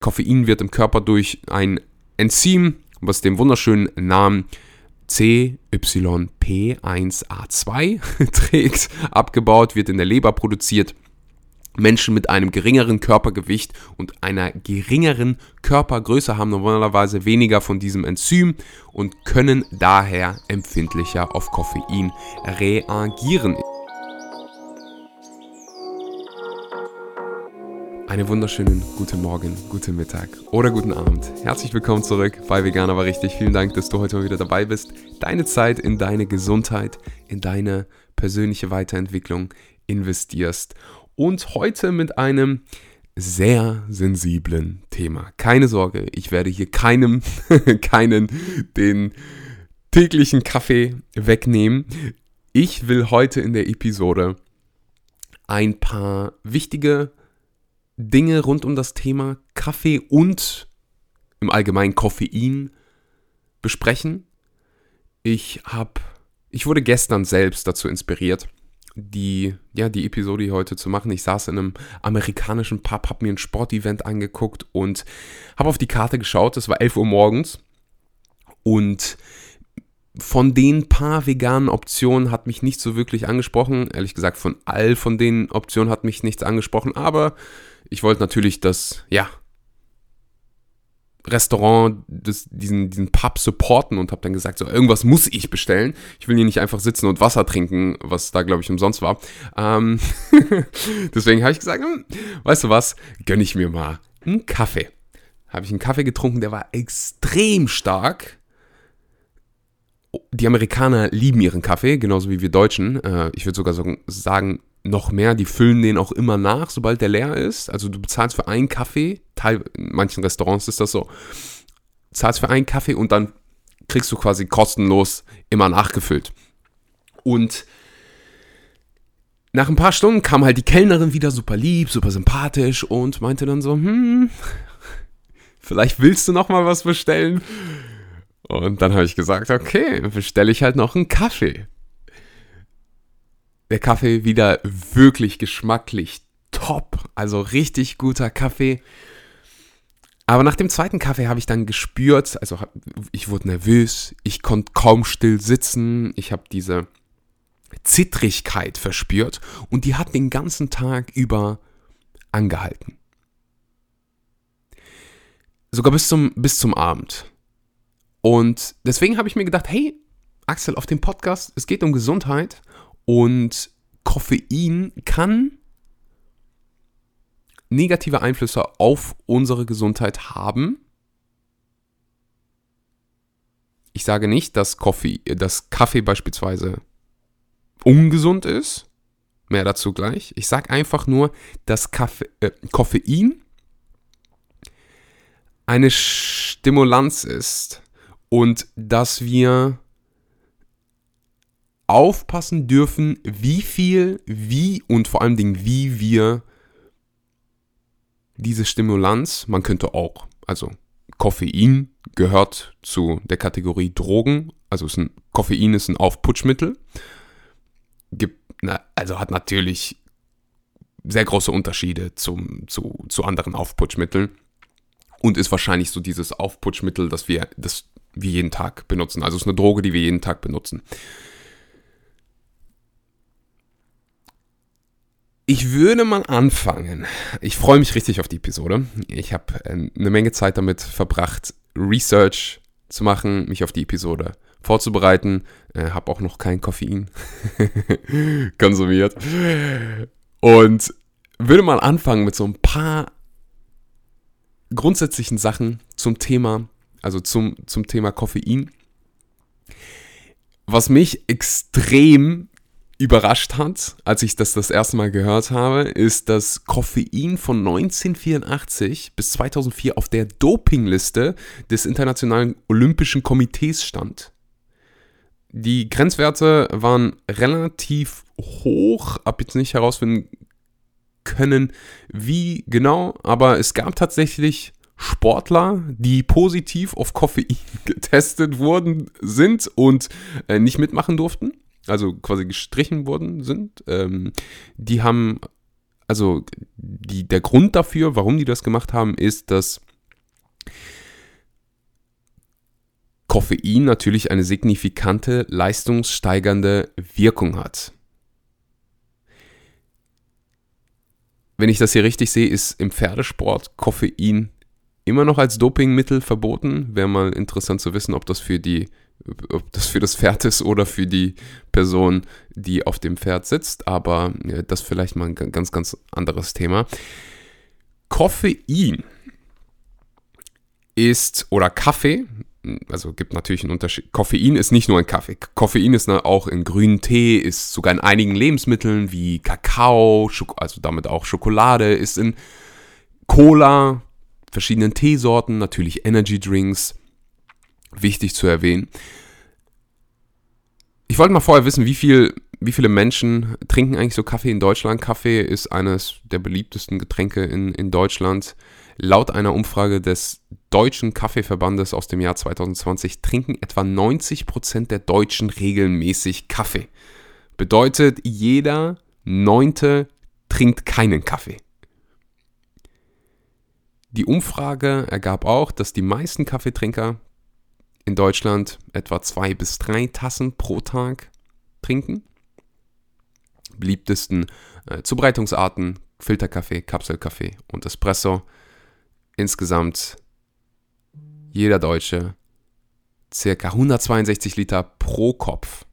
Koffein wird im Körper durch ein Enzym, was den wunderschönen Namen CYP1A2 trägt, abgebaut, wird in der Leber produziert. Menschen mit einem geringeren Körpergewicht und einer geringeren Körpergröße haben normalerweise weniger von diesem Enzym und können daher empfindlicher auf Koffein reagieren. Einen wunderschönen guten Morgen, guten Mittag oder guten Abend. Herzlich willkommen zurück bei Veganer war richtig. Vielen Dank, dass du heute mal wieder dabei bist. Deine Zeit in deine Gesundheit, in deine persönliche Weiterentwicklung investierst. Und heute mit einem sehr sensiblen Thema. Keine Sorge, ich werde hier keinem, keinen den täglichen Kaffee wegnehmen. Ich will heute in der Episode ein paar wichtige Dinge rund um das Thema Kaffee und im Allgemeinen Koffein besprechen. Ich habe, ich wurde gestern selbst dazu inspiriert, die, ja, die Episode heute zu machen. Ich saß in einem amerikanischen Pub, habe mir ein Sportevent angeguckt und habe auf die Karte geschaut. Es war 11 Uhr morgens und von den paar veganen Optionen hat mich nicht so wirklich angesprochen. Ehrlich gesagt, von all von den Optionen hat mich nichts angesprochen, aber ich wollte natürlich das, ja, Restaurant, das, diesen, diesen Pub supporten und habe dann gesagt, so irgendwas muss ich bestellen. Ich will hier nicht einfach sitzen und Wasser trinken, was da, glaube ich, umsonst war. Ähm Deswegen habe ich gesagt, hm, weißt du was, gönne ich mir mal einen Kaffee. Habe ich einen Kaffee getrunken, der war extrem stark. Die Amerikaner lieben ihren Kaffee, genauso wie wir Deutschen. Äh, ich würde sogar sagen, noch mehr, die füllen den auch immer nach, sobald der leer ist. Also du bezahlst für einen Kaffee, in manchen Restaurants ist das so, zahlst für einen Kaffee und dann kriegst du quasi kostenlos immer nachgefüllt. Und nach ein paar Stunden kam halt die Kellnerin wieder super lieb, super sympathisch und meinte dann so, hm, vielleicht willst du noch mal was bestellen? Und dann habe ich gesagt, okay, bestelle ich halt noch einen Kaffee der Kaffee wieder wirklich geschmacklich top. Also richtig guter Kaffee. Aber nach dem zweiten Kaffee habe ich dann gespürt, also ich wurde nervös, ich konnte kaum still sitzen, ich habe diese Zittrigkeit verspürt und die hat den ganzen Tag über angehalten. Sogar bis zum, bis zum Abend. Und deswegen habe ich mir gedacht, hey, Axel, auf dem Podcast, es geht um Gesundheit und Koffein kann negative Einflüsse auf unsere Gesundheit haben. Ich sage nicht, dass, Koffee, dass Kaffee beispielsweise ungesund ist. Mehr dazu gleich. Ich sage einfach nur, dass Kaffee, äh, Koffein eine Stimulanz ist und dass wir aufpassen dürfen, wie viel, wie und vor allen Dingen, wie wir diese Stimulanz, man könnte auch, also Koffein gehört zu der Kategorie Drogen, also ist ein, Koffein ist ein Aufputschmittel, gibt, na, also hat natürlich sehr große Unterschiede zum, zu, zu anderen Aufputschmitteln und ist wahrscheinlich so dieses Aufputschmittel, das wir, das wir jeden Tag benutzen. Also ist eine Droge, die wir jeden Tag benutzen. Ich würde mal anfangen. Ich freue mich richtig auf die Episode. Ich habe äh, eine Menge Zeit damit verbracht, Research zu machen, mich auf die Episode vorzubereiten. Äh, habe auch noch kein Koffein konsumiert. Und würde mal anfangen mit so ein paar grundsätzlichen Sachen zum Thema, also zum, zum Thema Koffein. Was mich extrem überrascht hat, als ich das das erste Mal gehört habe, ist, dass Koffein von 1984 bis 2004 auf der Dopingliste des Internationalen Olympischen Komitees stand. Die Grenzwerte waren relativ hoch, ab jetzt nicht herausfinden können, wie genau, aber es gab tatsächlich Sportler, die positiv auf Koffein getestet worden sind und äh, nicht mitmachen durften also quasi gestrichen worden sind, ähm, die haben, also die, der Grund dafür, warum die das gemacht haben, ist, dass Koffein natürlich eine signifikante leistungssteigernde Wirkung hat. Wenn ich das hier richtig sehe, ist im Pferdesport Koffein immer noch als Dopingmittel verboten. Wäre mal interessant zu wissen, ob das für die ob das für das Pferd ist oder für die Person, die auf dem Pferd sitzt, aber das vielleicht mal ein ganz, ganz anderes Thema. Koffein ist oder Kaffee also gibt natürlich einen Unterschied. Koffein ist nicht nur ein Kaffee. Koffein ist auch in grünen Tee, ist sogar in einigen Lebensmitteln wie Kakao, also damit auch Schokolade, ist in Cola, verschiedenen Teesorten, natürlich Energy Drinks. Wichtig zu erwähnen. Ich wollte mal vorher wissen, wie viel wie viele Menschen trinken eigentlich so Kaffee in Deutschland? Kaffee ist eines der beliebtesten Getränke in, in Deutschland. Laut einer Umfrage des Deutschen Kaffeeverbandes aus dem Jahr 2020 trinken etwa 90 Prozent der Deutschen regelmäßig Kaffee. Bedeutet, jeder Neunte trinkt keinen Kaffee. Die Umfrage ergab auch, dass die meisten Kaffeetrinker in Deutschland etwa zwei bis drei Tassen pro Tag trinken beliebtesten äh, Zubereitungsarten Filterkaffee, Kapselkaffee und Espresso. Insgesamt jeder Deutsche circa 162 Liter pro Kopf,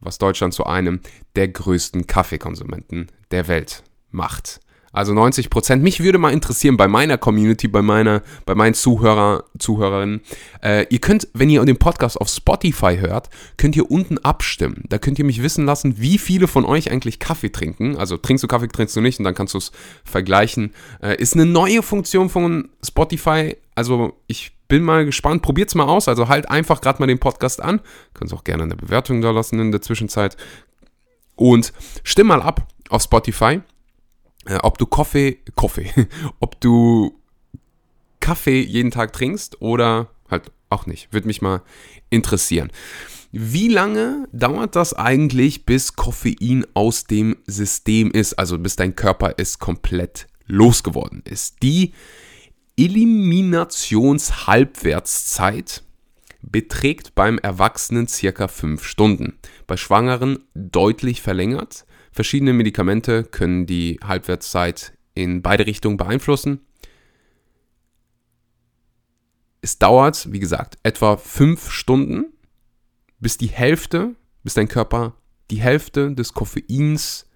was Deutschland zu einem der größten Kaffeekonsumenten der Welt macht. Also 90 Prozent. Mich würde mal interessieren bei meiner Community, bei meiner, bei meinen Zuhörer, Zuhörerinnen. Äh, ihr könnt, wenn ihr den Podcast auf Spotify hört, könnt ihr unten abstimmen. Da könnt ihr mich wissen lassen, wie viele von euch eigentlich Kaffee trinken. Also trinkst du Kaffee, trinkst du nicht und dann kannst du es vergleichen. Äh, ist eine neue Funktion von Spotify. Also ich bin mal gespannt. Probiert's mal aus. Also halt einfach gerade mal den Podcast an. Könnt auch gerne eine Bewertung da lassen in der Zwischenzeit. Und stimm mal ab auf Spotify ob du Kaffee, Kaffee, ob du Kaffee jeden Tag trinkst oder halt auch nicht. Würde mich mal interessieren. Wie lange dauert das eigentlich, bis Koffein aus dem System ist, also bis dein Körper es komplett losgeworden ist? Die Eliminationshalbwertszeit beträgt beim Erwachsenen circa 5 Stunden, bei Schwangeren deutlich verlängert Verschiedene Medikamente können die Halbwertszeit in beide Richtungen beeinflussen. Es dauert, wie gesagt, etwa fünf Stunden, bis die Hälfte, bis dein Körper die Hälfte des Koffeins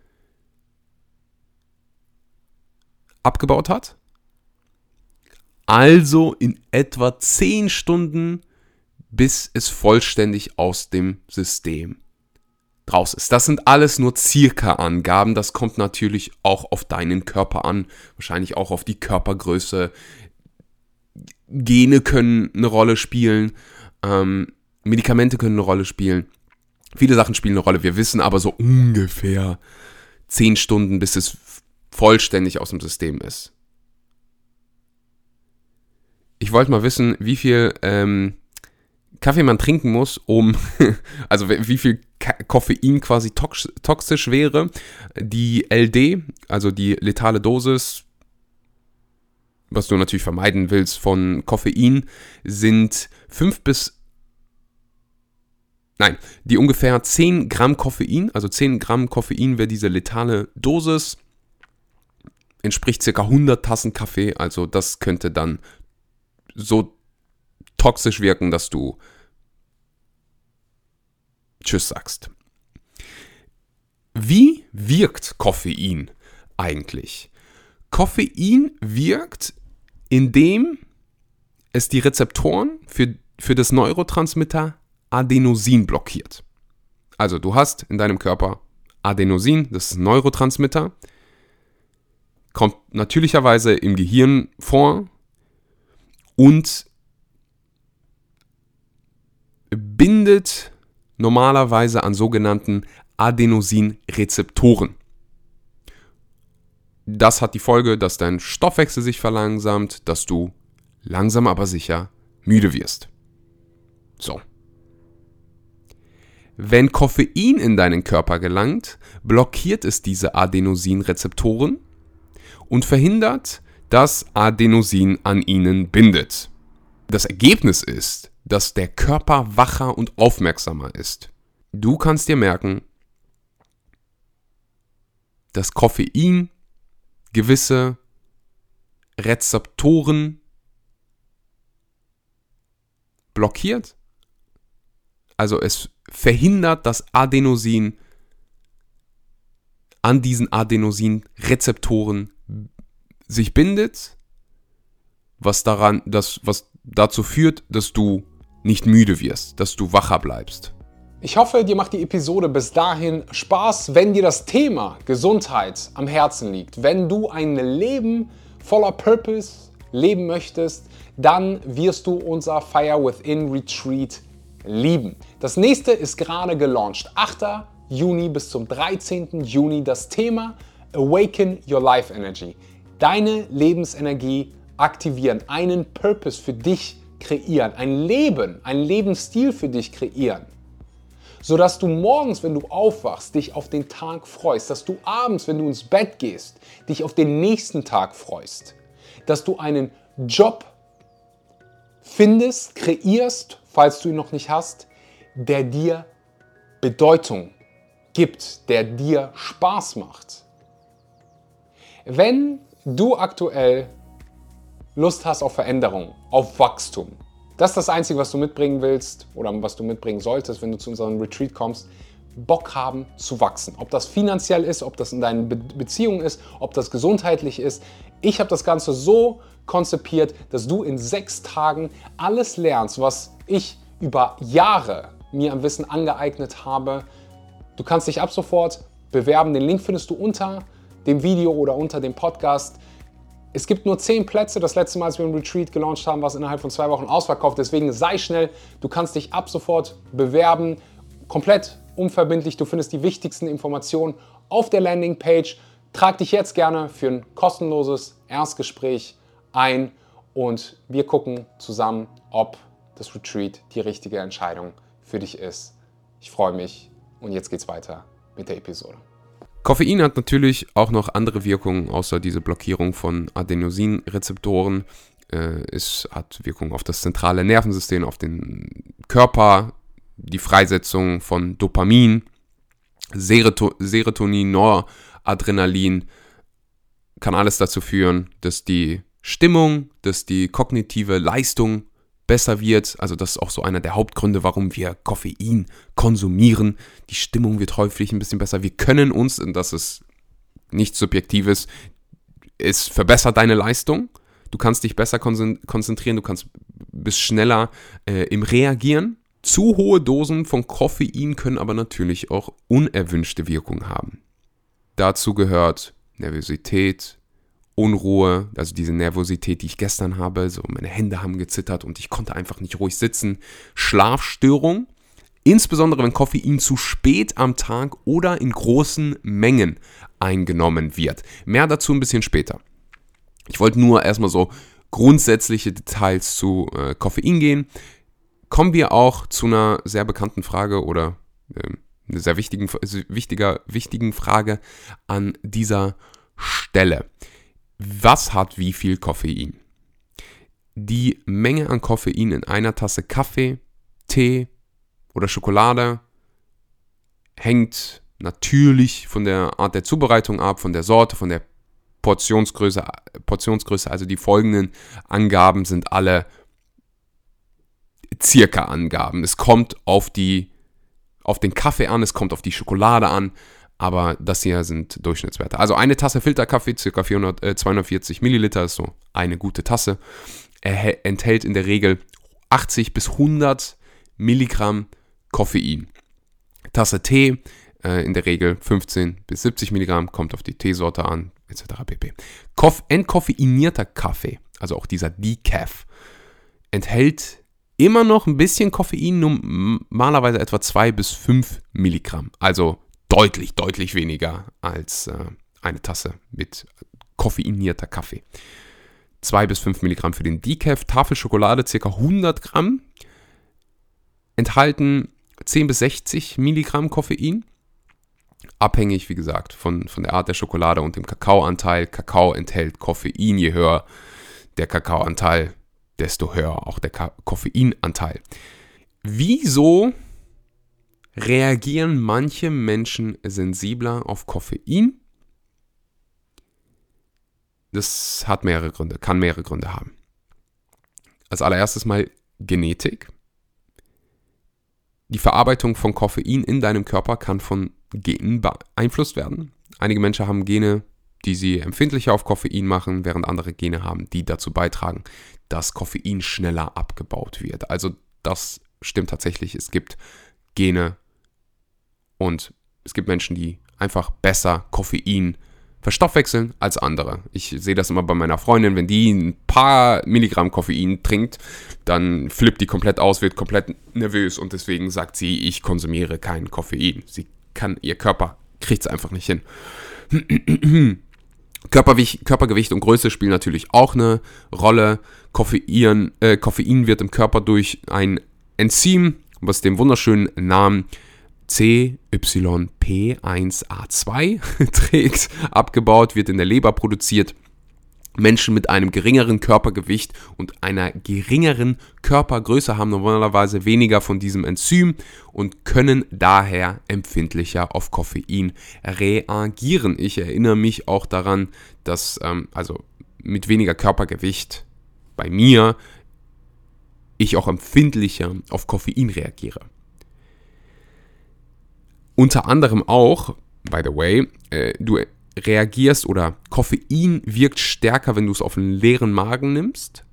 abgebaut hat. Also in etwa zehn Stunden, bis es vollständig aus dem System raus ist. Das sind alles nur circa Angaben. Das kommt natürlich auch auf deinen Körper an, wahrscheinlich auch auf die Körpergröße. Gene können eine Rolle spielen, ähm, Medikamente können eine Rolle spielen. Viele Sachen spielen eine Rolle. Wir wissen aber so ungefähr 10 Stunden, bis es vollständig aus dem System ist. Ich wollte mal wissen, wie viel ähm, Kaffee man trinken muss, um, also wie viel Koffein quasi toxisch wäre. Die LD, also die letale Dosis, was du natürlich vermeiden willst von Koffein, sind 5 bis Nein, die ungefähr 10 Gramm Koffein, also 10 Gramm Koffein wäre diese letale Dosis, entspricht circa 100 Tassen Kaffee, also das könnte dann so toxisch wirken, dass du Tschüss sagst. Wie wirkt Koffein eigentlich? Koffein wirkt, indem es die Rezeptoren für, für das Neurotransmitter Adenosin blockiert. Also du hast in deinem Körper Adenosin, das ist ein Neurotransmitter, kommt natürlicherweise im Gehirn vor und bindet normalerweise an sogenannten Adenosinrezeptoren. Das hat die Folge, dass dein Stoffwechsel sich verlangsamt, dass du langsam aber sicher müde wirst. So. Wenn Koffein in deinen Körper gelangt, blockiert es diese Adenosinrezeptoren und verhindert das Adenosin an ihnen bindet. Das Ergebnis ist, dass der Körper wacher und aufmerksamer ist. Du kannst dir merken, dass Koffein gewisse Rezeptoren blockiert. Also es verhindert, dass Adenosin an diesen Adenosin-Rezeptoren sich bindet, was daran, das, was dazu führt, dass du nicht müde wirst, dass du wacher bleibst. Ich hoffe, dir macht die Episode bis dahin Spaß, wenn dir das Thema Gesundheit am Herzen liegt. Wenn du ein Leben voller Purpose leben möchtest, dann wirst du unser Fire Within Retreat lieben. Das nächste ist gerade gelauncht. 8. Juni bis zum 13. Juni das Thema Awaken Your Life Energy. Deine Lebensenergie aktivieren, einen Purpose für dich kreieren, ein Leben, einen Lebensstil für dich kreieren. Sodass du morgens, wenn du aufwachst, dich auf den Tag freust, dass du abends, wenn du ins Bett gehst, dich auf den nächsten Tag freust, dass du einen Job findest, kreierst, falls du ihn noch nicht hast, der dir Bedeutung gibt, der dir Spaß macht. Wenn du aktuell Lust hast auf Veränderung, auf Wachstum. Das ist das Einzige, was du mitbringen willst oder was du mitbringen solltest, wenn du zu unserem Retreat kommst. Bock haben zu wachsen. Ob das finanziell ist, ob das in deinen Be Beziehungen ist, ob das gesundheitlich ist. Ich habe das Ganze so konzipiert, dass du in sechs Tagen alles lernst, was ich über Jahre mir am Wissen angeeignet habe. Du kannst dich ab sofort bewerben. Den Link findest du unter dem Video oder unter dem Podcast. Es gibt nur 10 Plätze. Das letzte Mal, als wir ein Retreat gelauncht haben, war es innerhalb von zwei Wochen ausverkauft. Deswegen sei schnell. Du kannst dich ab sofort bewerben. Komplett unverbindlich. Du findest die wichtigsten Informationen auf der Landingpage. Trag dich jetzt gerne für ein kostenloses Erstgespräch ein und wir gucken zusammen, ob das Retreat die richtige Entscheidung für dich ist. Ich freue mich und jetzt geht's weiter mit der Episode. Koffein hat natürlich auch noch andere Wirkungen, außer diese Blockierung von Adenosinrezeptoren. Äh, es hat Wirkung auf das zentrale Nervensystem, auf den Körper, die Freisetzung von Dopamin, Seroto Serotonin, Noradrenalin. Kann alles dazu führen, dass die Stimmung, dass die kognitive Leistung besser wird. Also das ist auch so einer der Hauptgründe, warum wir Koffein konsumieren. Die Stimmung wird häufig ein bisschen besser. Wir können uns, und das ist nichts Subjektives, es verbessert deine Leistung. Du kannst dich besser konzentrieren, du kannst bist schneller äh, im Reagieren. Zu hohe Dosen von Koffein können aber natürlich auch unerwünschte Wirkungen haben. Dazu gehört Nervosität, Unruhe, also diese Nervosität, die ich gestern habe, so meine Hände haben gezittert und ich konnte einfach nicht ruhig sitzen. Schlafstörung, insbesondere wenn Koffein zu spät am Tag oder in großen Mengen eingenommen wird. Mehr dazu ein bisschen später. Ich wollte nur erstmal so grundsätzliche Details zu äh, Koffein gehen. Kommen wir auch zu einer sehr bekannten Frage oder äh, einer sehr wichtigen, wichtiger, wichtigen Frage an dieser Stelle was hat wie viel Koffein? Die Menge an Koffein in einer Tasse Kaffee, Tee oder Schokolade hängt natürlich von der Art der Zubereitung ab, von der Sorte, von der Portionsgröße, Portionsgröße. Also die folgenden Angaben sind alle circa Angaben. Es kommt auf die auf den Kaffee an, es kommt auf die Schokolade an, aber das hier sind Durchschnittswerte. Also eine Tasse Filterkaffee, ca. 400, äh, 240 Milliliter, ist so eine gute Tasse. Enthält in der Regel 80 bis 100 Milligramm Koffein. Tasse Tee, äh, in der Regel 15 bis 70 Milligramm, kommt auf die Teesorte an, etc. pp. Koff entkoffeinierter Kaffee, also auch dieser Decaf, enthält immer noch ein bisschen Koffein, normalerweise etwa 2 bis 5 Milligramm. Also deutlich, deutlich weniger als äh, eine Tasse mit koffeinierter Kaffee. 2 bis 5 Milligramm für den Decaf, Tafel Schokolade ca. 100 Gramm, enthalten 10 bis 60 Milligramm Koffein. abhängig, wie gesagt, von, von der Art der Schokolade und dem Kakaoanteil. Kakao enthält Koffein, je höher der Kakaoanteil, desto höher auch der Ka Koffeinanteil. Wieso reagieren manche Menschen sensibler auf Koffein? Das hat mehrere Gründe, kann mehrere Gründe haben. Als allererstes mal Genetik. Die Verarbeitung von Koffein in deinem Körper kann von Genen beeinflusst werden. Einige Menschen haben Gene, die sie empfindlicher auf Koffein machen, während andere Gene haben, die dazu beitragen, dass Koffein schneller abgebaut wird. Also das stimmt tatsächlich. Es gibt Gene und es gibt Menschen, die einfach besser Koffein verstoffwechseln als andere. Ich sehe das immer bei meiner Freundin, wenn die ein paar Milligramm Koffein trinkt, dann flippt die komplett aus, wird komplett nervös und deswegen sagt sie, ich konsumiere kein Koffein. Sie kann, ihr Körper kriegt es einfach nicht hin. Körpergewicht, und Größe spielen natürlich auch eine Rolle. Koffein, äh, Koffein wird im Körper durch ein Enzym, was den wunderschönen Namen CYP1A2 trägt, abgebaut, wird in der Leber produziert. Menschen mit einem geringeren Körpergewicht und einer geringeren Körpergröße haben normalerweise weniger von diesem Enzym und können daher empfindlicher auf Koffein reagieren. Ich erinnere mich auch daran, dass ähm, also mit weniger Körpergewicht bei mir ich auch empfindlicher auf Koffein reagiere. Unter anderem auch, by the way, äh, du reagierst oder Koffein wirkt stärker, wenn du es auf einen leeren Magen nimmst.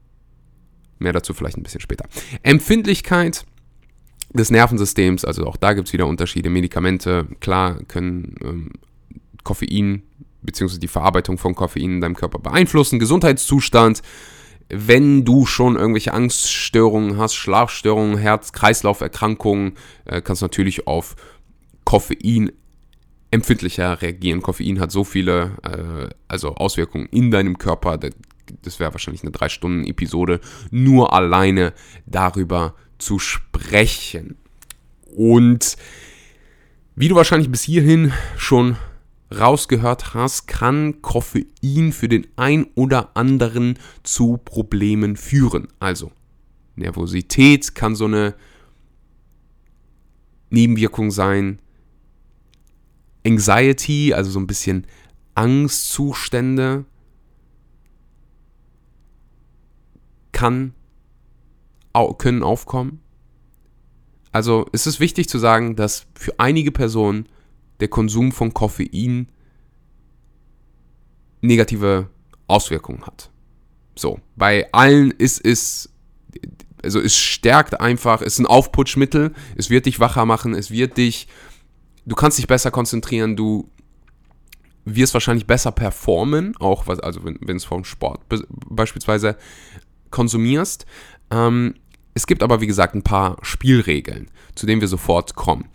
Mehr dazu vielleicht ein bisschen später. Empfindlichkeit des Nervensystems, also auch da gibt es wieder Unterschiede. Medikamente, klar, können ähm, Koffein bzw. die Verarbeitung von Koffein in deinem Körper beeinflussen. Gesundheitszustand, wenn du schon irgendwelche Angststörungen hast, Schlafstörungen, Herz-Kreislauf-Erkrankungen, äh, kannst du natürlich auf Koffein empfindlicher reagieren. Koffein hat so viele äh, also Auswirkungen in deinem Körper. Das wäre wahrscheinlich eine drei Stunden Episode nur alleine darüber zu sprechen. Und wie du wahrscheinlich bis hierhin schon rausgehört hast, kann Koffein für den ein oder anderen zu Problemen führen. Also Nervosität kann so eine Nebenwirkung sein, Anxiety, also so ein bisschen Angstzustände, kann, können aufkommen. Also ist es wichtig zu sagen, dass für einige Personen der Konsum von Koffein negative Auswirkungen hat. So, bei allen ist es, also es stärkt einfach, es ist ein Aufputschmittel, es wird dich wacher machen, es wird dich du kannst dich besser konzentrieren, du wirst wahrscheinlich besser performen, auch was, also wenn, wenn es vom Sport beispielsweise konsumierst. Ähm, es gibt aber, wie gesagt, ein paar Spielregeln, zu denen wir sofort kommen.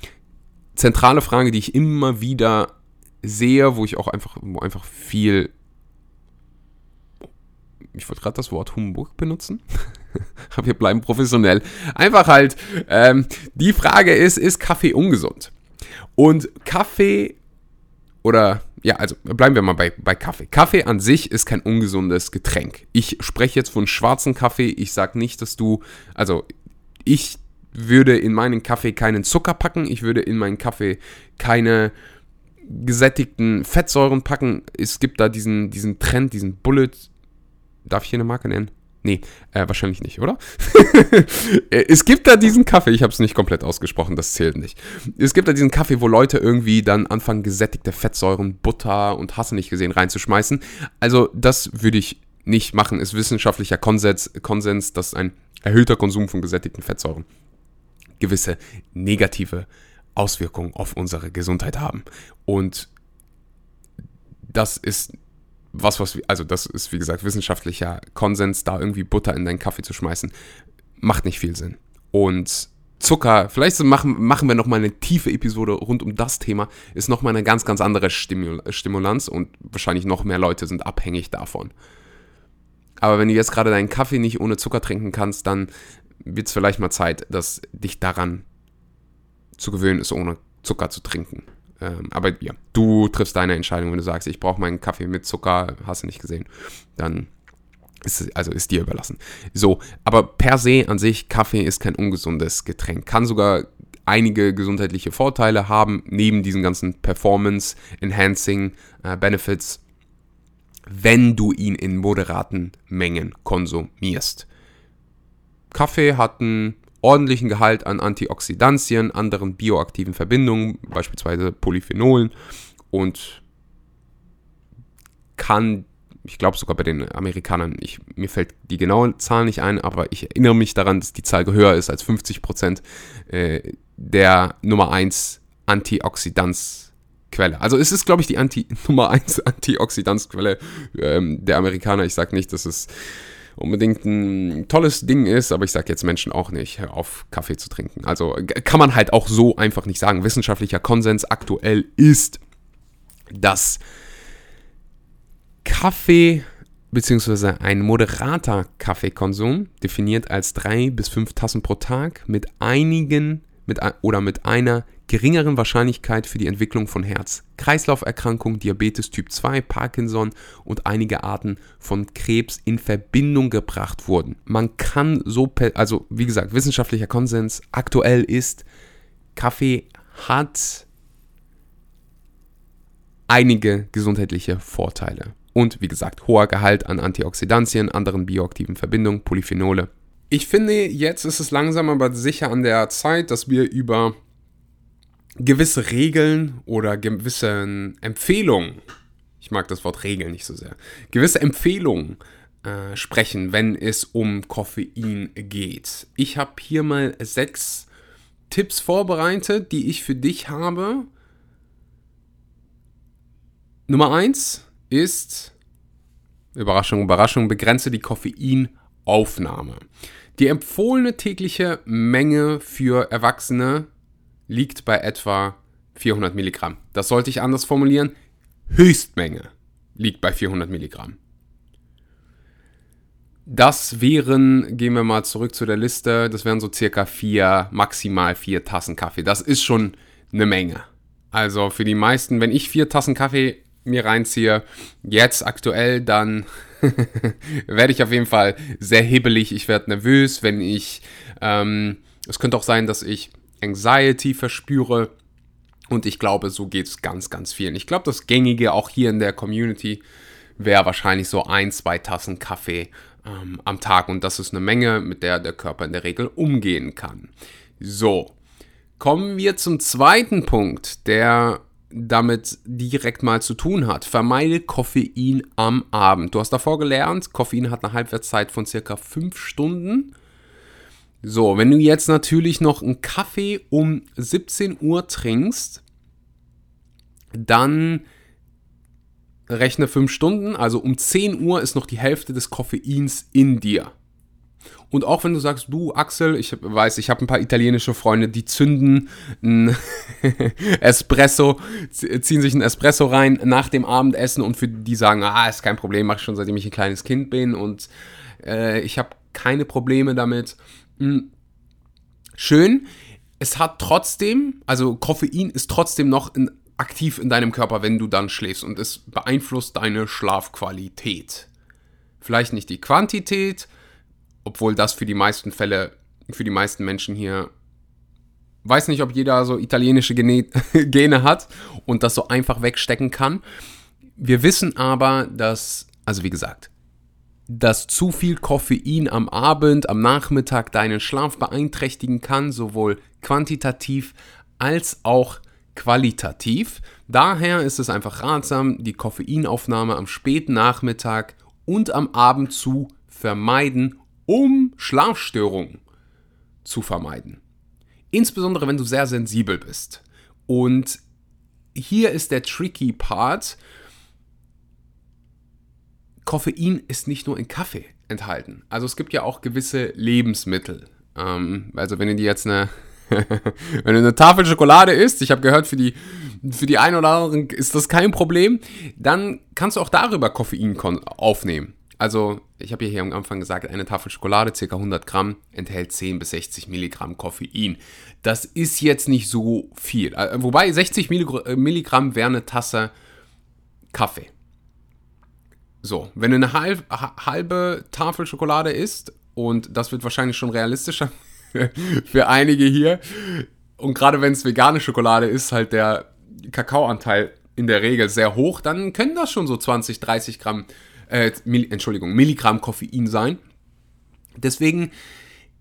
Zentrale Frage, die ich immer wieder sehe, wo ich auch einfach, wo einfach viel, ich wollte gerade das Wort Humbug benutzen, aber wir bleiben professionell. Einfach halt, ähm, die Frage ist, ist Kaffee ungesund? Und Kaffee oder ja, also bleiben wir mal bei, bei Kaffee. Kaffee an sich ist kein ungesundes Getränk. Ich spreche jetzt von schwarzen Kaffee. Ich sage nicht, dass du, also ich würde in meinen Kaffee keinen Zucker packen. Ich würde in meinen Kaffee keine gesättigten Fettsäuren packen. Es gibt da diesen, diesen Trend, diesen Bullet. Darf ich hier eine Marke nennen? Nee, äh, wahrscheinlich nicht, oder? es gibt da diesen Kaffee, ich habe es nicht komplett ausgesprochen, das zählt nicht. Es gibt da diesen Kaffee, wo Leute irgendwie dann anfangen, gesättigte Fettsäuren, Butter und Hasse nicht gesehen reinzuschmeißen. Also das würde ich nicht machen, ist wissenschaftlicher Konsens, Konsens, dass ein erhöhter Konsum von gesättigten Fettsäuren gewisse negative Auswirkungen auf unsere Gesundheit haben. Und das ist was, was, also das ist wie gesagt wissenschaftlicher Konsens, da irgendwie Butter in deinen Kaffee zu schmeißen, macht nicht viel Sinn. Und Zucker, vielleicht machen, machen wir nochmal eine tiefe Episode rund um das Thema, ist nochmal eine ganz, ganz andere Stimul Stimulanz und wahrscheinlich noch mehr Leute sind abhängig davon. Aber wenn du jetzt gerade deinen Kaffee nicht ohne Zucker trinken kannst, dann wird es vielleicht mal Zeit, dass dich daran zu gewöhnen ist, ohne Zucker zu trinken. Ähm, aber ja, du triffst deine Entscheidung, wenn du sagst, ich brauche meinen Kaffee mit Zucker, hast du nicht gesehen, dann ist, also ist dir überlassen. So, aber per se an sich, Kaffee ist kein ungesundes Getränk. Kann sogar einige gesundheitliche Vorteile haben, neben diesen ganzen Performance-Enhancing äh, Benefits, wenn du ihn in moderaten Mengen konsumierst. Kaffee hat einen ordentlichen Gehalt an Antioxidantien, anderen bioaktiven Verbindungen, beispielsweise Polyphenolen und kann, ich glaube sogar bei den Amerikanern, ich, mir fällt die genaue Zahl nicht ein, aber ich erinnere mich daran, dass die Zahl höher ist als 50 Prozent äh, der Nummer 1 Antioxidanzquelle. Also es ist, glaube ich, die Anti Nummer 1 Antioxidanzquelle ähm, der Amerikaner. Ich sage nicht, dass es unbedingt ein tolles Ding ist, aber ich sage jetzt Menschen auch nicht, auf Kaffee zu trinken. Also kann man halt auch so einfach nicht sagen. Wissenschaftlicher Konsens aktuell ist, dass Kaffee beziehungsweise ein moderater Kaffeekonsum, definiert als drei bis fünf Tassen pro Tag, mit einigen mit, oder mit einer geringeren Wahrscheinlichkeit für die Entwicklung von Herz-Kreislauf-Erkrankungen, Diabetes Typ 2, Parkinson und einige Arten von Krebs in Verbindung gebracht wurden. Man kann so, also wie gesagt, wissenschaftlicher Konsens aktuell ist, Kaffee hat einige gesundheitliche Vorteile. Und wie gesagt, hoher Gehalt an Antioxidantien, anderen bioaktiven Verbindungen, Polyphenole ich finde, jetzt ist es langsam aber sicher an der Zeit, dass wir über gewisse Regeln oder gewisse Empfehlungen, ich mag das Wort Regeln nicht so sehr, gewisse Empfehlungen äh, sprechen, wenn es um Koffein geht. Ich habe hier mal sechs Tipps vorbereitet, die ich für dich habe. Nummer eins ist, Überraschung, Überraschung, begrenze die Koffeinaufnahme. Die empfohlene tägliche Menge für Erwachsene liegt bei etwa 400 Milligramm. Das sollte ich anders formulieren. Höchstmenge liegt bei 400 Milligramm. Das wären, gehen wir mal zurück zu der Liste, das wären so circa vier, maximal vier Tassen Kaffee. Das ist schon eine Menge. Also für die meisten, wenn ich vier Tassen Kaffee mir reinziehe, jetzt aktuell, dann werde ich auf jeden Fall sehr hibbelig. Ich werde nervös, wenn ich. Ähm, es könnte auch sein, dass ich Anxiety verspüre. Und ich glaube, so geht es ganz, ganz vielen. Ich glaube, das Gängige auch hier in der Community wäre wahrscheinlich so ein, zwei Tassen Kaffee ähm, am Tag. Und das ist eine Menge, mit der der Körper in der Regel umgehen kann. So, kommen wir zum zweiten Punkt, der damit direkt mal zu tun hat. Vermeide Koffein am Abend. Du hast davor gelernt, Koffein hat eine Halbwertszeit von circa 5 Stunden. So, wenn du jetzt natürlich noch einen Kaffee um 17 Uhr trinkst, dann rechne 5 Stunden, also um 10 Uhr ist noch die Hälfte des Koffeins in dir. Und auch wenn du sagst, du Axel, ich weiß, ich habe ein paar italienische Freunde, die zünden ein Espresso, ziehen sich ein Espresso rein nach dem Abendessen und für die sagen, ah, ist kein Problem, mache ich schon seitdem ich ein kleines Kind bin und äh, ich habe keine Probleme damit. Hm. Schön. Es hat trotzdem, also Koffein ist trotzdem noch in, aktiv in deinem Körper, wenn du dann schläfst und es beeinflusst deine Schlafqualität. Vielleicht nicht die Quantität, obwohl das für die meisten Fälle, für die meisten Menschen hier, weiß nicht, ob jeder so italienische Gene, Gene hat und das so einfach wegstecken kann. Wir wissen aber, dass, also wie gesagt, dass zu viel Koffein am Abend, am Nachmittag deinen Schlaf beeinträchtigen kann, sowohl quantitativ als auch qualitativ. Daher ist es einfach ratsam, die Koffeinaufnahme am späten Nachmittag und am Abend zu vermeiden um Schlafstörungen zu vermeiden. Insbesondere wenn du sehr sensibel bist. Und hier ist der tricky Part. Koffein ist nicht nur in Kaffee enthalten. Also es gibt ja auch gewisse Lebensmittel. Ähm, also wenn du dir jetzt eine, wenn du eine Tafel Schokolade isst, ich habe gehört, für die, für die einen oder anderen ist das kein Problem, dann kannst du auch darüber Koffein aufnehmen. Also, ich habe ja hier am Anfang gesagt, eine Tafel Schokolade, ca. 100 Gramm, enthält 10 bis 60 Milligramm Koffein. Das ist jetzt nicht so viel. Äh, wobei 60 äh, Milligramm wäre eine Tasse Kaffee. So, wenn du eine halb, halbe Tafel Schokolade isst, und das wird wahrscheinlich schon realistischer für einige hier, und gerade wenn es vegane Schokolade ist, halt der Kakaoanteil in der Regel sehr hoch, dann können das schon so 20, 30 Gramm, äh, Mill Entschuldigung, Milligramm Koffein sein. Deswegen,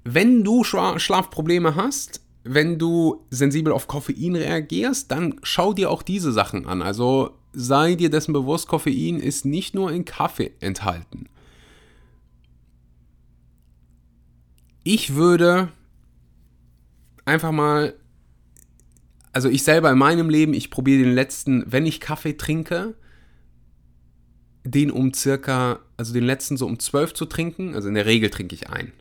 wenn du Schlafprobleme hast, wenn du sensibel auf Koffein reagierst, dann schau dir auch diese Sachen an. Also sei dir dessen bewusst, Koffein ist nicht nur in Kaffee enthalten. Ich würde einfach mal, also ich selber in meinem Leben, ich probiere den letzten, wenn ich Kaffee trinke, den um circa, also den letzten so um 12 zu trinken. Also in der Regel trinke ich ein.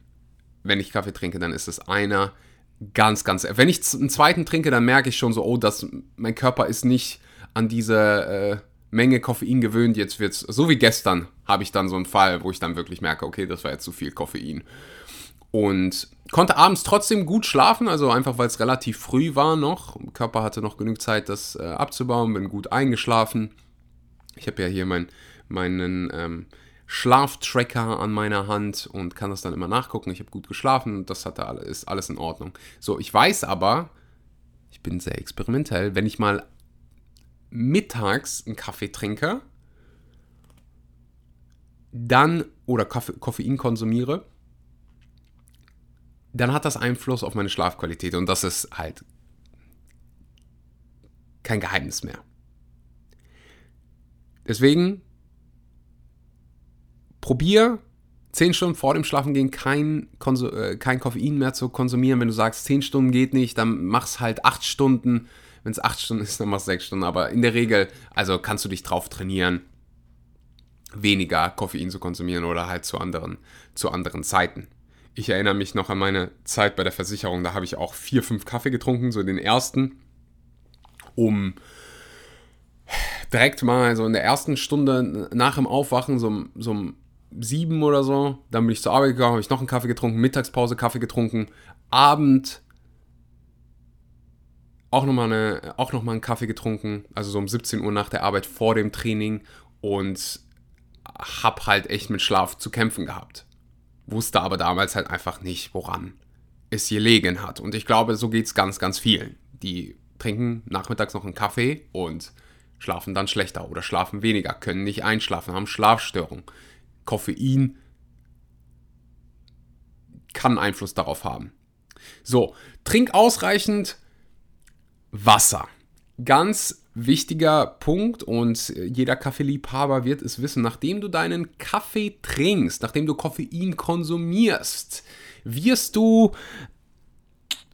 Wenn ich Kaffee trinke, dann ist es einer ganz, ganz. Wenn ich einen zweiten trinke, dann merke ich schon so, oh, das, mein Körper ist nicht an diese äh, Menge Koffein gewöhnt. Jetzt wird's, so wie gestern, habe ich dann so einen Fall, wo ich dann wirklich merke, okay, das war jetzt zu viel Koffein. Und konnte abends trotzdem gut schlafen, also einfach weil es relativ früh war noch. Körper hatte noch genug Zeit, das äh, abzubauen, bin gut eingeschlafen. Ich habe ja hier mein, meinen ähm, Schlaftracker an meiner Hand und kann das dann immer nachgucken. Ich habe gut geschlafen und das hatte ist alles in Ordnung. So, ich weiß aber, ich bin sehr experimentell, wenn ich mal mittags einen Kaffee trinke, dann oder Kaffee, Koffein konsumiere, dann hat das Einfluss auf meine Schlafqualität und das ist halt kein Geheimnis mehr. Deswegen probier 10 Stunden vor dem Schlafengehen kein, äh, kein Koffein mehr zu konsumieren. Wenn du sagst, 10 Stunden geht nicht, dann mach's halt 8 Stunden wenn es acht Stunden ist, dann machst du sechs Stunden. Aber in der Regel, also kannst du dich drauf trainieren, weniger Koffein zu konsumieren oder halt zu anderen, zu anderen Zeiten. Ich erinnere mich noch an meine Zeit bei der Versicherung, da habe ich auch vier, fünf Kaffee getrunken, so den ersten, um direkt mal so in der ersten Stunde nach dem Aufwachen, so, so um sieben oder so, dann bin ich zur Arbeit gegangen, habe ich noch einen Kaffee getrunken, Mittagspause Kaffee getrunken, Abend auch nochmal eine, auch noch mal einen Kaffee getrunken, also so um 17 Uhr nach der Arbeit vor dem Training und hab halt echt mit Schlaf zu kämpfen gehabt. Wusste aber damals halt einfach nicht, woran es gelegen hat. Und ich glaube, so geht es ganz, ganz vielen. Die trinken nachmittags noch einen Kaffee und schlafen dann schlechter oder schlafen weniger, können nicht einschlafen, haben Schlafstörungen. Koffein kann Einfluss darauf haben. So, trink ausreichend Wasser. Ganz wichtiger Punkt und jeder Kaffeeliebhaber wird es wissen, nachdem du deinen Kaffee trinkst, nachdem du Koffein konsumierst, wirst du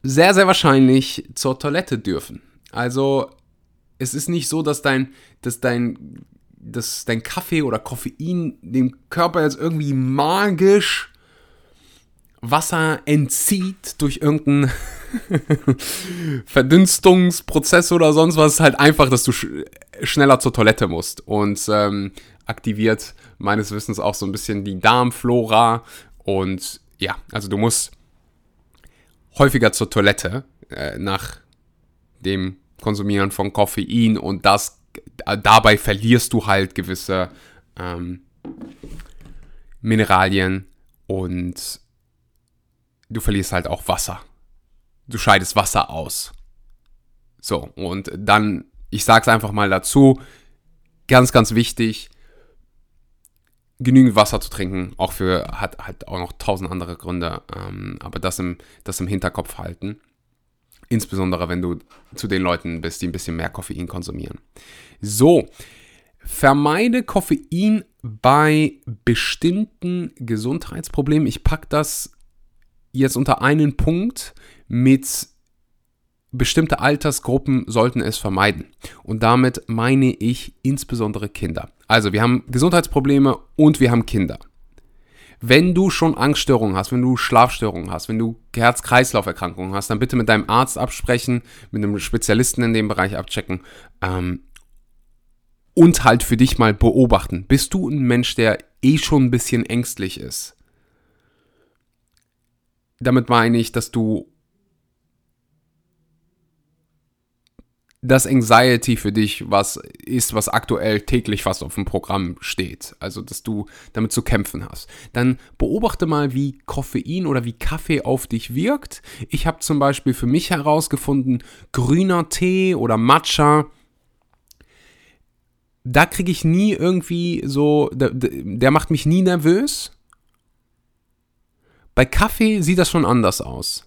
sehr, sehr wahrscheinlich zur Toilette dürfen. Also es ist nicht so, dass dein, dass dein, dass dein Kaffee oder Koffein dem Körper jetzt irgendwie magisch Wasser entzieht durch irgendeinen Verdünstungsprozess oder sonst was, halt einfach, dass du sch schneller zur Toilette musst und ähm, aktiviert meines Wissens auch so ein bisschen die Darmflora und ja, also du musst häufiger zur Toilette äh, nach dem Konsumieren von Koffein und das dabei verlierst du halt gewisse ähm, Mineralien und du verlierst halt auch Wasser. Du scheidest Wasser aus. So, und dann, ich sag's einfach mal dazu, ganz, ganz wichtig, genügend Wasser zu trinken, auch für, hat, hat auch noch tausend andere Gründe, ähm, aber das im, das im Hinterkopf halten. Insbesondere, wenn du zu den Leuten bist, die ein bisschen mehr Koffein konsumieren. So, vermeide Koffein bei bestimmten Gesundheitsproblemen. Ich packe das jetzt unter einen Punkt mit bestimmte Altersgruppen sollten es vermeiden. Und damit meine ich insbesondere Kinder. Also wir haben Gesundheitsprobleme und wir haben Kinder. Wenn du schon Angststörungen hast, wenn du Schlafstörungen hast, wenn du Herz-Kreislauf-Erkrankungen hast, dann bitte mit deinem Arzt absprechen, mit einem Spezialisten in dem Bereich abchecken. Ähm, und halt für dich mal beobachten. Bist du ein Mensch, der eh schon ein bisschen ängstlich ist? Damit meine ich, dass du das Anxiety für dich was ist, was aktuell täglich fast auf dem Programm steht. Also, dass du damit zu kämpfen hast. Dann beobachte mal, wie Koffein oder wie Kaffee auf dich wirkt. Ich habe zum Beispiel für mich herausgefunden, grüner Tee oder Matcha. Da kriege ich nie irgendwie so, der, der macht mich nie nervös. Bei Kaffee sieht das schon anders aus.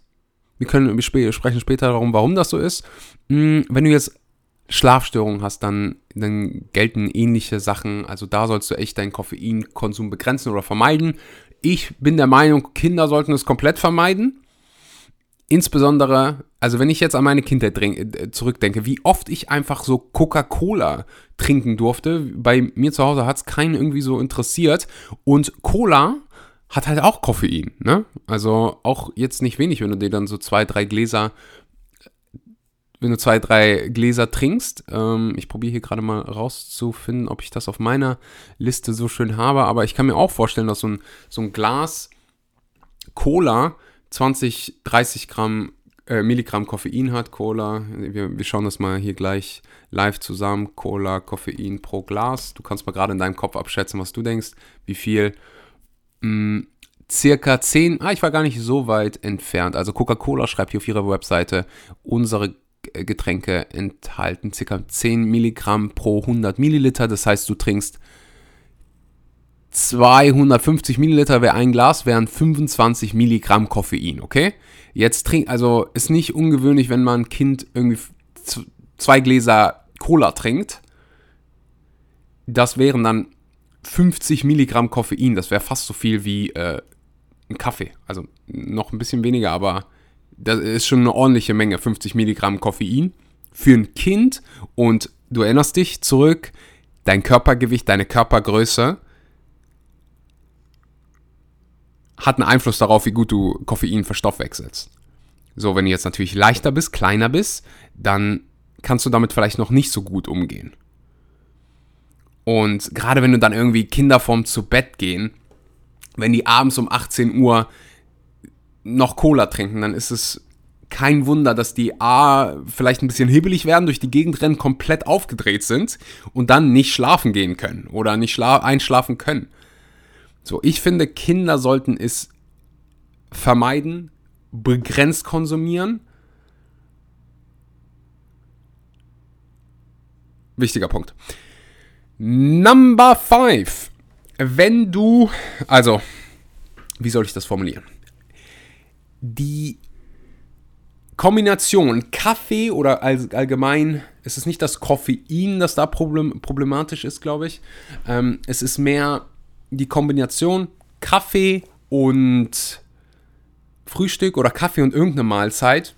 Wir können wir sprechen später darum, warum das so ist. Hm, wenn du jetzt Schlafstörungen hast, dann, dann gelten ähnliche Sachen. Also da sollst du echt deinen Koffeinkonsum begrenzen oder vermeiden. Ich bin der Meinung, Kinder sollten es komplett vermeiden. Insbesondere, also wenn ich jetzt an meine Kindheit äh, zurückdenke, wie oft ich einfach so Coca-Cola trinken durfte. Bei mir zu Hause hat es keinen irgendwie so interessiert. Und Cola hat halt auch Koffein, ne? Also auch jetzt nicht wenig, wenn du dir dann so zwei, drei Gläser, wenn du zwei, drei Gläser trinkst. Ähm, ich probiere hier gerade mal rauszufinden, ob ich das auf meiner Liste so schön habe, aber ich kann mir auch vorstellen, dass so ein, so ein Glas Cola 20, 30 Gramm äh, Milligramm Koffein hat, Cola. Wir, wir schauen das mal hier gleich live zusammen. Cola, Koffein pro Glas. Du kannst mal gerade in deinem Kopf abschätzen, was du denkst, wie viel mm, circa 10, ah, ich war gar nicht so weit entfernt. Also Coca-Cola schreibt hier auf ihrer Webseite, unsere Getränke enthalten circa 10 Milligramm pro 100 Milliliter. Das heißt, du trinkst 250 Milliliter wäre ein Glas, wären 25 Milligramm Koffein, okay? Jetzt trink, also ist nicht ungewöhnlich, wenn man Kind irgendwie zwei Gläser Cola trinkt. Das wären dann 50 Milligramm Koffein, das wäre fast so viel wie äh, ein Kaffee. Also noch ein bisschen weniger, aber das ist schon eine ordentliche Menge, 50 Milligramm Koffein für ein Kind. Und du erinnerst dich zurück, dein Körpergewicht, deine Körpergröße hat einen Einfluss darauf, wie gut du Koffein verstoffwechselst. So, wenn du jetzt natürlich leichter bist, kleiner bist, dann kannst du damit vielleicht noch nicht so gut umgehen. Und gerade wenn du dann irgendwie Kinder vorm zu Bett gehen, wenn die abends um 18 Uhr noch Cola trinken, dann ist es kein Wunder, dass die A vielleicht ein bisschen hibbelig werden, durch die Gegend rennen, komplett aufgedreht sind und dann nicht schlafen gehen können oder nicht einschlafen können. So, ich finde, Kinder sollten es vermeiden, begrenzt konsumieren. Wichtiger Punkt. Number 5. Wenn du, also, wie soll ich das formulieren? Die Kombination Kaffee oder allgemein, es ist nicht das Koffein, das da problem, problematisch ist, glaube ich. Ähm, es ist mehr die Kombination Kaffee und Frühstück oder Kaffee und irgendeine Mahlzeit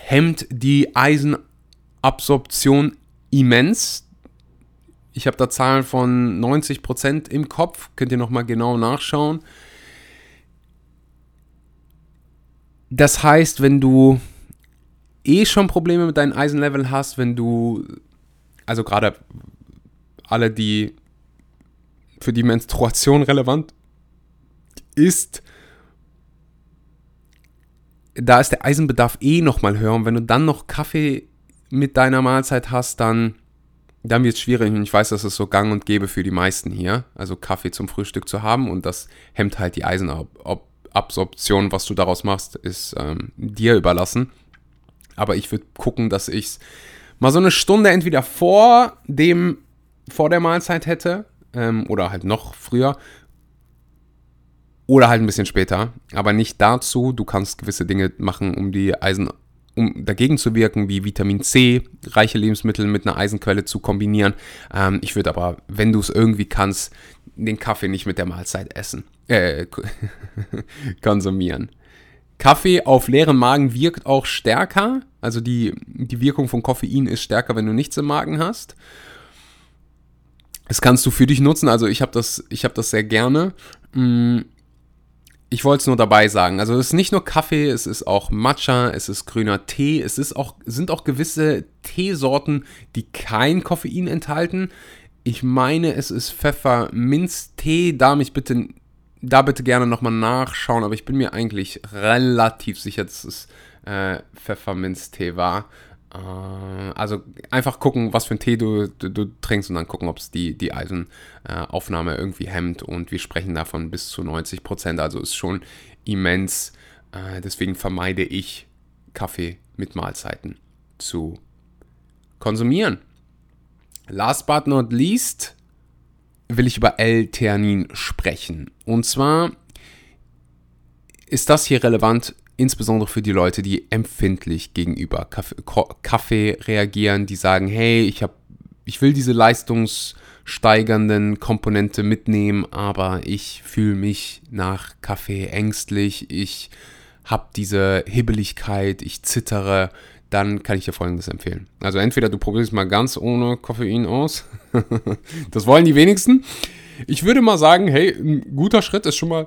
hemmt die Eisenabsorption immens. Ich habe da Zahlen von 90% im Kopf, könnt ihr nochmal genau nachschauen. Das heißt, wenn du eh schon Probleme mit deinem Eisenlevel hast, wenn du, also gerade alle, die für die Menstruation relevant ist, da ist der Eisenbedarf eh nochmal höher. Und wenn du dann noch Kaffee mit deiner Mahlzeit hast, dann dann wird es schwierig und ich weiß, dass es so gang und gäbe für die meisten hier, also Kaffee zum Frühstück zu haben und das hemmt halt die Eisenabsorption. Was du daraus machst, ist ähm, dir überlassen. Aber ich würde gucken, dass ich es mal so eine Stunde entweder vor dem, vor der Mahlzeit hätte ähm, oder halt noch früher oder halt ein bisschen später, aber nicht dazu. Du kannst gewisse Dinge machen, um die Eisenabsorption um dagegen zu wirken, wie Vitamin C, reiche Lebensmittel mit einer Eisenquelle zu kombinieren. Ähm, ich würde aber, wenn du es irgendwie kannst, den Kaffee nicht mit der Mahlzeit essen, äh, konsumieren. Kaffee auf leeren Magen wirkt auch stärker. Also die, die Wirkung von Koffein ist stärker, wenn du nichts im Magen hast. Das kannst du für dich nutzen. Also ich habe das, hab das sehr gerne. Ich wollte es nur dabei sagen. Also es ist nicht nur Kaffee, es ist auch Matcha, es ist grüner Tee, es ist auch, sind auch gewisse Teesorten, die kein Koffein enthalten. Ich meine, es ist Pfefferminztee. Da mich bitte, da bitte gerne nochmal nachschauen, aber ich bin mir eigentlich relativ sicher, dass es äh, Pfefferminztee war. Äh, also einfach gucken, was für einen Tee du, du, du trinkst und dann gucken, ob es die, die Eisenaufnahme irgendwie hemmt. Und wir sprechen davon bis zu 90 Prozent. Also ist schon immens. Äh, deswegen vermeide ich Kaffee mit Mahlzeiten zu konsumieren. Last but not least will ich über L-Theanin sprechen. Und zwar ist das hier relevant, insbesondere für die Leute, die empfindlich gegenüber Kaffee, Kaffee reagieren, die sagen, hey, ich, hab, ich will diese leistungssteigernden Komponente mitnehmen, aber ich fühle mich nach Kaffee ängstlich, ich habe diese Hibbeligkeit, ich zittere dann kann ich dir folgendes empfehlen. Also entweder du probierst mal ganz ohne Koffein aus. das wollen die wenigsten. Ich würde mal sagen, hey, ein guter Schritt ist schon mal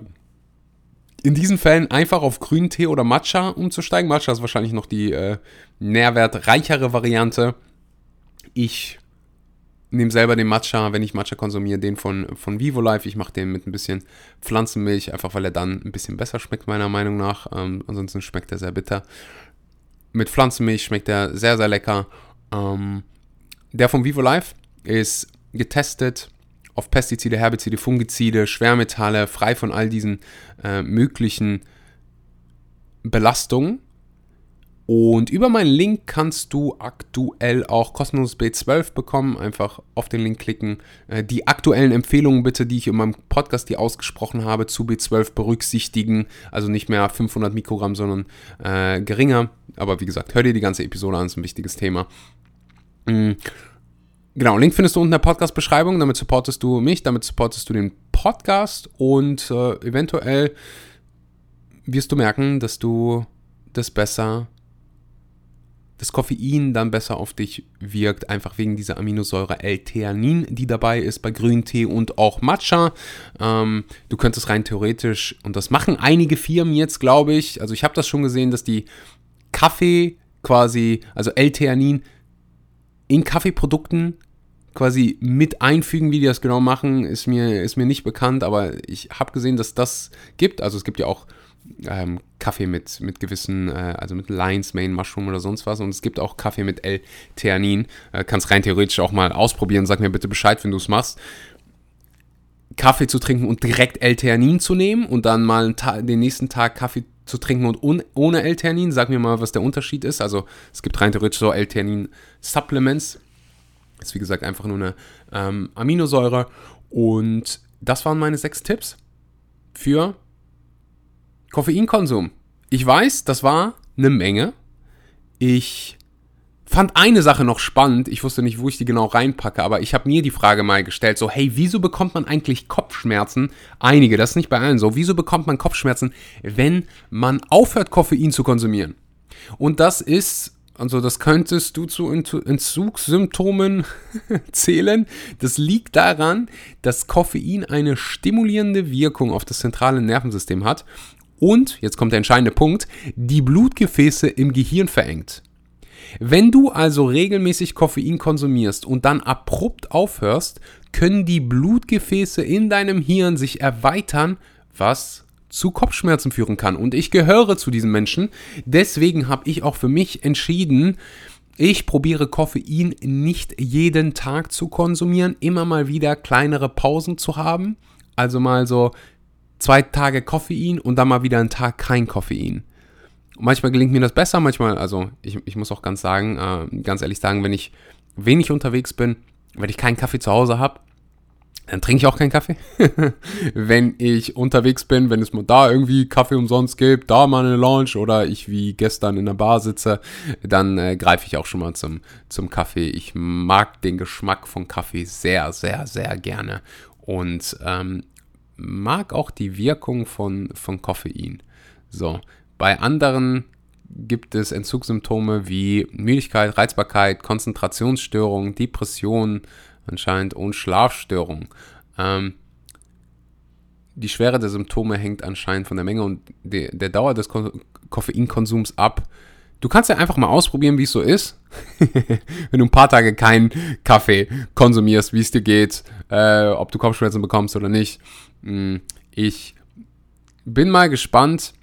in diesen Fällen einfach auf grünen Tee oder Matcha umzusteigen. Matcha ist wahrscheinlich noch die äh, nährwertreichere Variante. Ich nehme selber den Matcha, wenn ich Matcha konsumiere, den von, von Vivo Life. Ich mache den mit ein bisschen Pflanzenmilch, einfach weil er dann ein bisschen besser schmeckt, meiner Meinung nach. Ähm, ansonsten schmeckt er sehr bitter. Mit Pflanzenmilch schmeckt er sehr, sehr lecker. Ähm, der von Vivo Life ist getestet auf Pestizide, Herbizide, Fungizide, Schwermetalle, frei von all diesen äh, möglichen Belastungen. Und über meinen Link kannst du aktuell auch kostenloses B12 bekommen. Einfach auf den Link klicken. Äh, die aktuellen Empfehlungen bitte, die ich in meinem Podcast hier ausgesprochen habe, zu B12 berücksichtigen. Also nicht mehr 500 Mikrogramm, sondern äh, geringer. Aber wie gesagt, hör dir die ganze Episode an, ist ein wichtiges Thema. Genau, Link findest du unten in der Podcast-Beschreibung. Damit supportest du mich, damit supportest du den Podcast und äh, eventuell wirst du merken, dass du das besser das Koffein dann besser auf dich wirkt, einfach wegen dieser Aminosäure L-Theanin, die dabei ist bei Grüntee und auch Matcha. Ähm, du könntest rein theoretisch, und das machen einige Firmen jetzt, glaube ich, also ich habe das schon gesehen, dass die Kaffee quasi, also L-Theanin in Kaffeeprodukten quasi mit einfügen, wie die das genau machen, ist mir, ist mir nicht bekannt, aber ich habe gesehen, dass das gibt. Also es gibt ja auch ähm, Kaffee mit, mit gewissen, äh, also mit Lion's Mane Mushroom oder sonst was. Und es gibt auch Kaffee mit L-Theanin. Äh, kannst rein theoretisch auch mal ausprobieren. Sag mir bitte Bescheid, wenn du es machst. Kaffee zu trinken und direkt L-Theanin zu nehmen und dann mal den nächsten Tag Kaffee zu trinken und ohne L-Theanin. Sag mir mal, was der Unterschied ist. Also es gibt rein theoretisch so L-Theanin-Supplements. Ist wie gesagt einfach nur eine ähm, Aminosäure. Und das waren meine sechs Tipps für Koffeinkonsum. Ich weiß, das war eine Menge. Ich fand eine Sache noch spannend. Ich wusste nicht, wo ich die genau reinpacke, aber ich habe mir die Frage mal gestellt, so, hey, wieso bekommt man eigentlich Kopfschmerzen? Einige, das ist nicht bei allen so. Wieso bekommt man Kopfschmerzen, wenn man aufhört, Koffein zu konsumieren? Und das ist also das könntest du zu Entzugssymptomen zählen. Das liegt daran, dass Koffein eine stimulierende Wirkung auf das zentrale Nervensystem hat und, jetzt kommt der entscheidende Punkt, die Blutgefäße im Gehirn verengt. Wenn du also regelmäßig Koffein konsumierst und dann abrupt aufhörst, können die Blutgefäße in deinem Hirn sich erweitern, was zu Kopfschmerzen führen kann. Und ich gehöre zu diesen Menschen. Deswegen habe ich auch für mich entschieden, ich probiere Koffein nicht jeden Tag zu konsumieren, immer mal wieder kleinere Pausen zu haben. Also mal so zwei Tage Koffein und dann mal wieder einen Tag kein Koffein. manchmal gelingt mir das besser, manchmal, also ich, ich muss auch ganz sagen, äh, ganz ehrlich sagen, wenn ich wenig unterwegs bin, wenn ich keinen Kaffee zu Hause habe, dann trinke ich auch keinen Kaffee. wenn ich unterwegs bin, wenn es mal da irgendwie Kaffee umsonst gibt, da mal eine Lounge oder ich wie gestern in der Bar sitze, dann äh, greife ich auch schon mal zum, zum Kaffee. Ich mag den Geschmack von Kaffee sehr, sehr, sehr gerne. Und ähm, mag auch die Wirkung von, von Koffein. So, bei anderen gibt es Entzugssymptome wie Müdigkeit, Reizbarkeit, Konzentrationsstörungen, Depressionen anscheinend und Schlafstörungen. Ähm, die Schwere der Symptome hängt anscheinend von der Menge und der, der Dauer des Ko Koffeinkonsums ab. Du kannst ja einfach mal ausprobieren, wie es so ist. Wenn du ein paar Tage keinen Kaffee konsumierst, wie es dir geht, äh, ob du Kopfschmerzen bekommst oder nicht. Hm, ich bin mal gespannt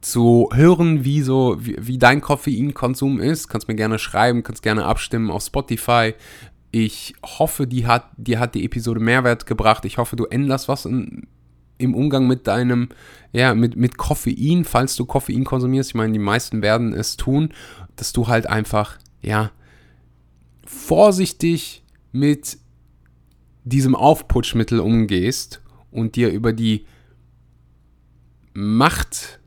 zu hören, wie so, wie, wie dein Koffeinkonsum ist. Kannst mir gerne schreiben, kannst gerne abstimmen auf Spotify. Ich hoffe, die hat, dir hat die Episode Mehrwert gebracht. Ich hoffe, du änderst was in, im Umgang mit deinem, ja, mit, mit Koffein, falls du Koffein konsumierst. Ich meine, die meisten werden es tun, dass du halt einfach, ja, vorsichtig mit diesem Aufputschmittel umgehst und dir über die Macht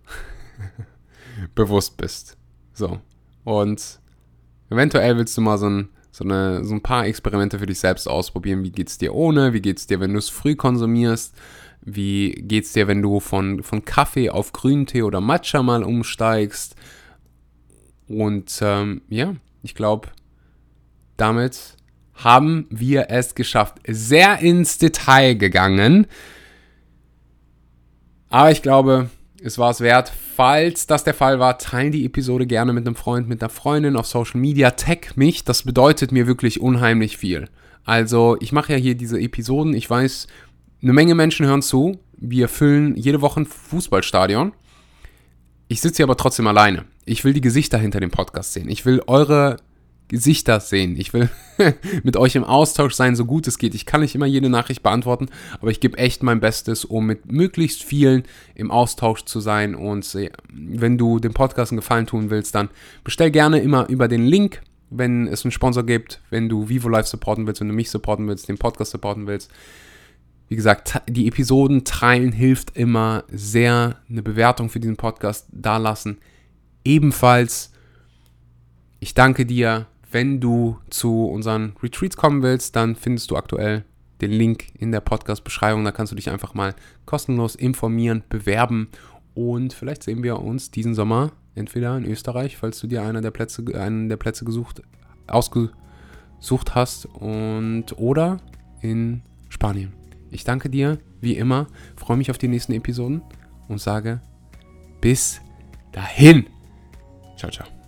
bewusst bist. So. Und eventuell willst du mal so ein so, eine, so ein paar Experimente für dich selbst ausprobieren. Wie geht es dir ohne? Wie geht es dir, wenn du es früh konsumierst? Wie geht es dir, wenn du von, von Kaffee auf Grüntee oder Matcha mal umsteigst? Und ähm, ja, ich glaube, damit haben wir es geschafft. Sehr ins Detail gegangen. Aber ich glaube, es war es wert. Falls das der Fall war, teilen die Episode gerne mit einem Freund, mit einer Freundin auf Social Media. Tag mich, das bedeutet mir wirklich unheimlich viel. Also, ich mache ja hier diese Episoden. Ich weiß, eine Menge Menschen hören zu. Wir füllen jede Woche ein Fußballstadion. Ich sitze hier aber trotzdem alleine. Ich will die Gesichter hinter dem Podcast sehen. Ich will eure Gesichter sehen. Ich will mit euch im Austausch sein, so gut es geht. Ich kann nicht immer jede Nachricht beantworten, aber ich gebe echt mein Bestes, um mit möglichst vielen im Austausch zu sein. Und äh, wenn du dem Podcast einen Gefallen tun willst, dann bestell gerne immer über den Link, wenn es einen Sponsor gibt, wenn du Vivo Live supporten willst, wenn du mich supporten willst, den Podcast supporten willst. Wie gesagt, die Episoden teilen hilft immer sehr. Eine Bewertung für diesen Podcast dalassen. Ebenfalls, ich danke dir wenn du zu unseren Retreats kommen willst, dann findest du aktuell den Link in der Podcast-Beschreibung. Da kannst du dich einfach mal kostenlos informieren, bewerben und vielleicht sehen wir uns diesen Sommer entweder in Österreich, falls du dir einer der Plätze, einen der Plätze gesucht, ausgesucht hast und oder in Spanien. Ich danke dir wie immer, freue mich auf die nächsten Episoden und sage bis dahin. Ciao, ciao.